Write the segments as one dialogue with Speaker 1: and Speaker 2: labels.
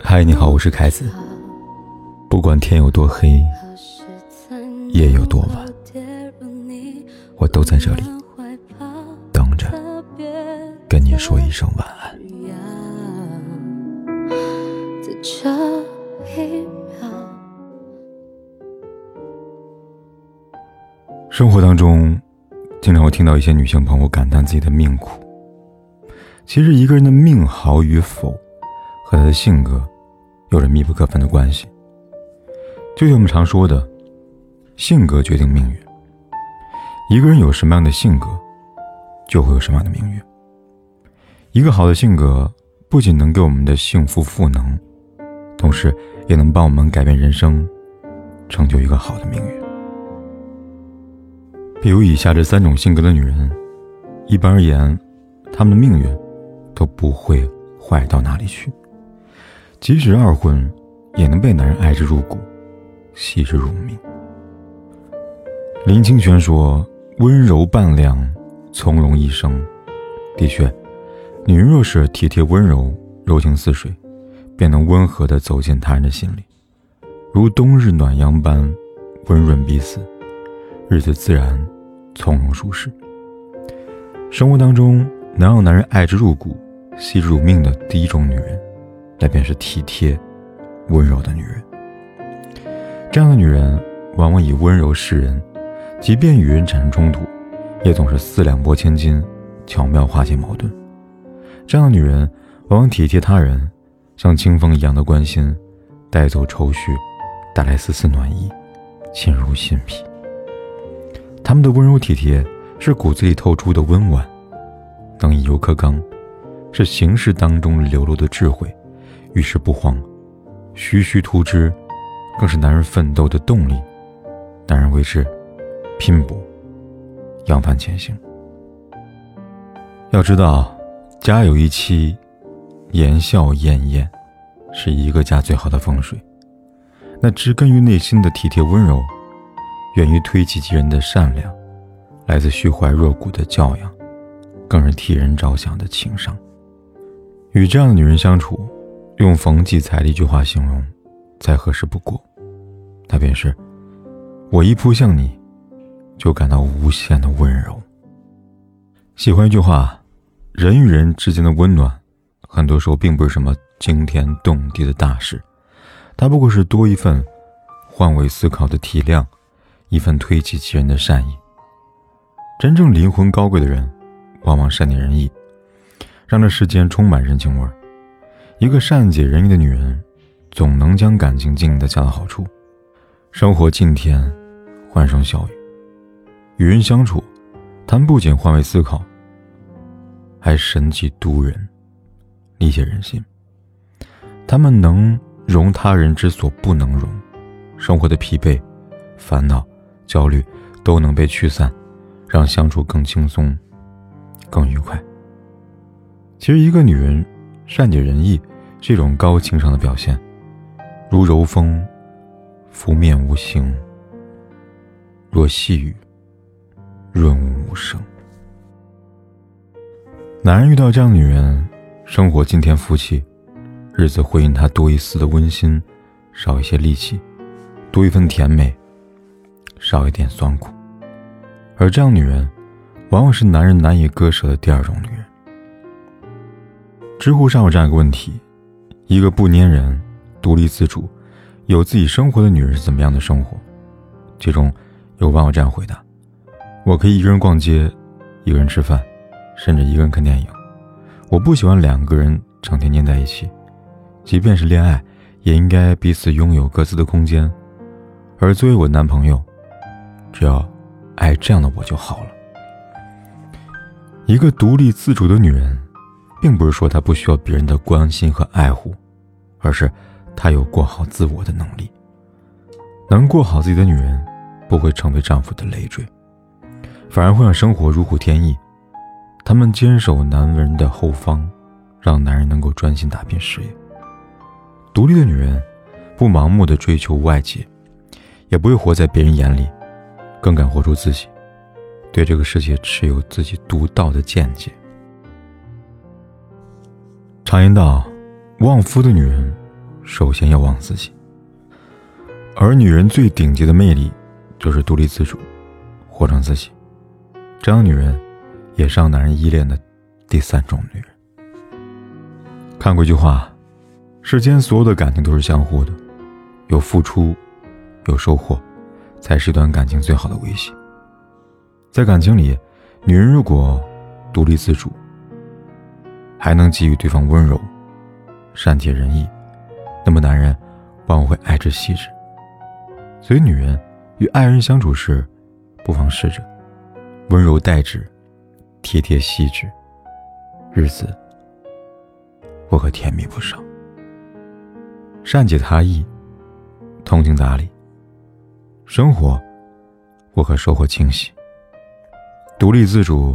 Speaker 1: 嗨，你好，我是凯子。不管天有多黑，夜有多晚，我都在这里等着跟你说一声晚安。生活当中，经常会听到一些女性朋友感叹自己的命苦。其实，一个人的命好与否，和他的性格有着密不可分的关系。就像我们常说的，性格决定命运。一个人有什么样的性格，就会有什么样的命运。一个好的性格，不仅能给我们的幸福赋能，同时也能帮我们改变人生，成就一个好的命运。比如以下这三种性格的女人，一般而言，她们的命运不会坏到哪里去。即使二婚，也能被男人爱之入骨，惜之如命。林清玄说：“温柔半两，从容一生。”的确，女人若是体贴温柔、柔情似水，便能温和地走进他人的心里，如冬日暖阳般温润彼此，日子自然。从容舒适。生活当中能让男人爱之入骨、惜之如命的第一种女人，那便是体贴、温柔的女人。这样的女人往往以温柔示人，即便与人产生冲突，也总是四两拨千斤，巧妙化解矛盾。这样的女人往往体贴他人，像清风一样的关心，带走愁绪，带来丝丝暖意，沁入心脾。他们的温柔体贴是骨子里透出的温婉，能以柔克刚，是行事当中流露的智慧，遇事不慌，徐徐图之，更是男人奋斗的动力。男人为之拼搏，扬帆前行。要知道，家有一妻，言笑晏晏，是一个家最好的风水。那植根于内心的体贴温柔。源于推己及人的善良，来自虚怀若谷的教养，更是替人着想的情商。与这样的女人相处，用冯骥才的一句话形容，再合适不过，那便是：我一扑向你，就感到无限的温柔。喜欢一句话：人与人之间的温暖，很多时候并不是什么惊天动地的大事，它不过是多一份换位思考的体谅。一份推己及人的善意。真正灵魂高贵的人，往往善解人意，让这世间充满人情味儿。一个善解人意的女人，总能将感情经营的恰到好处，生活尽天，欢声笑语。与人相处，他们不仅换位思考，还神奇渡人，理解人心。他们能容他人之所不能容，生活的疲惫、烦恼。焦虑都能被驱散，让相处更轻松、更愉快。其实，一个女人善解人意是一种高情商的表现，如柔风拂面无形，若细雨润物无声。男人遇到这样的女人，生活今天福气，日子会因她多一丝的温馨，少一些戾气，多一份甜美。少一点酸苦，而这样女人，往往是男人难以割舍的第二种女人。知乎上有这样一个问题：一个不粘人、独立自主、有自己生活的女人是怎么样的生活？其中有网友这样回答：“我可以一个人逛街，一个人吃饭，甚至一个人看电影。我不喜欢两个人整天黏在一起，即便是恋爱，也应该彼此拥有各自的空间。而作为我男朋友。”只要爱这样的我就好了。一个独立自主的女人，并不是说她不需要别人的关心和爱护，而是她有过好自我的能力。能过好自己的女人，不会成为丈夫的累赘，反而会让生活如虎添翼。她们坚守男人的后方，让男人能够专心打拼事业。独立的女人，不盲目的追求外界，也不会活在别人眼里。更敢活出自己，对这个世界持有自己独到的见解。常言道，旺夫的女人，首先要旺自己。而女人最顶级的魅力，就是独立自主，活成自己。这样女人，也是让男人依恋的第三种女人。看过一句话：世间所有的感情都是相互的，有付出，有收获，才是一段感情最好的维系。在感情里，女人如果独立自主，还能给予对方温柔、善解人意，那么男人往往会爱之细致。所以，女人与爱人相处时，不妨试着温柔待之，贴贴细致，日子或可甜蜜不少。善解他意，通情达理，生活或可收获惊喜。独立自主，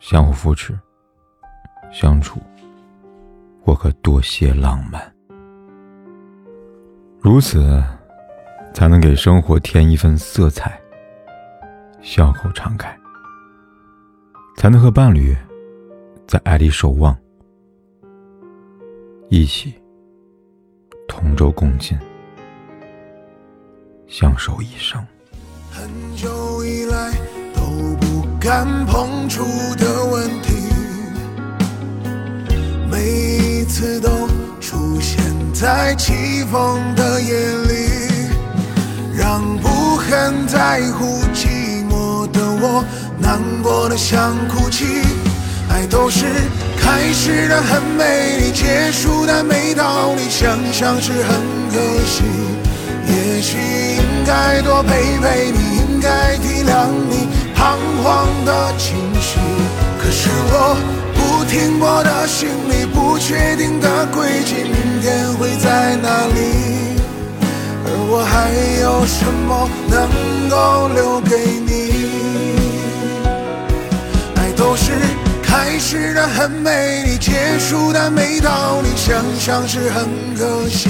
Speaker 1: 相互扶持，相处我可多些浪漫。如此。才能给生活添一份色彩，笑口常开，才能和伴侣在爱里守望，一起同舟共进，相守一生。
Speaker 2: 很久以来都不敢碰触的问题，次都出现在起风的夜里。让不很在乎寂寞的我难过的想哭泣，爱都是开始的很美丽，结束的没道理，想想是很可惜。也许应该多陪陪你，应该体谅你彷徨的情绪，可是我停泊的心里，不确定的轨迹，明天会在哪里？而我还有什么能够留给你？爱都是开始的很美丽，结束的没道理，想想是很可惜。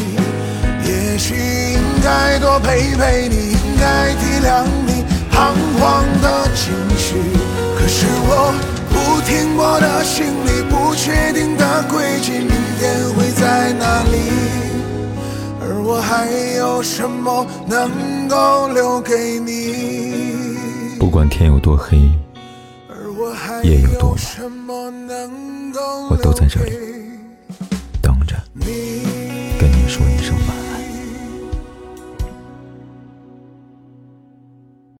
Speaker 2: 也许应该多陪陪你，应该体谅你彷徨的什么能够留给你？
Speaker 1: 不管天有多黑，夜有多晚，我都在这里。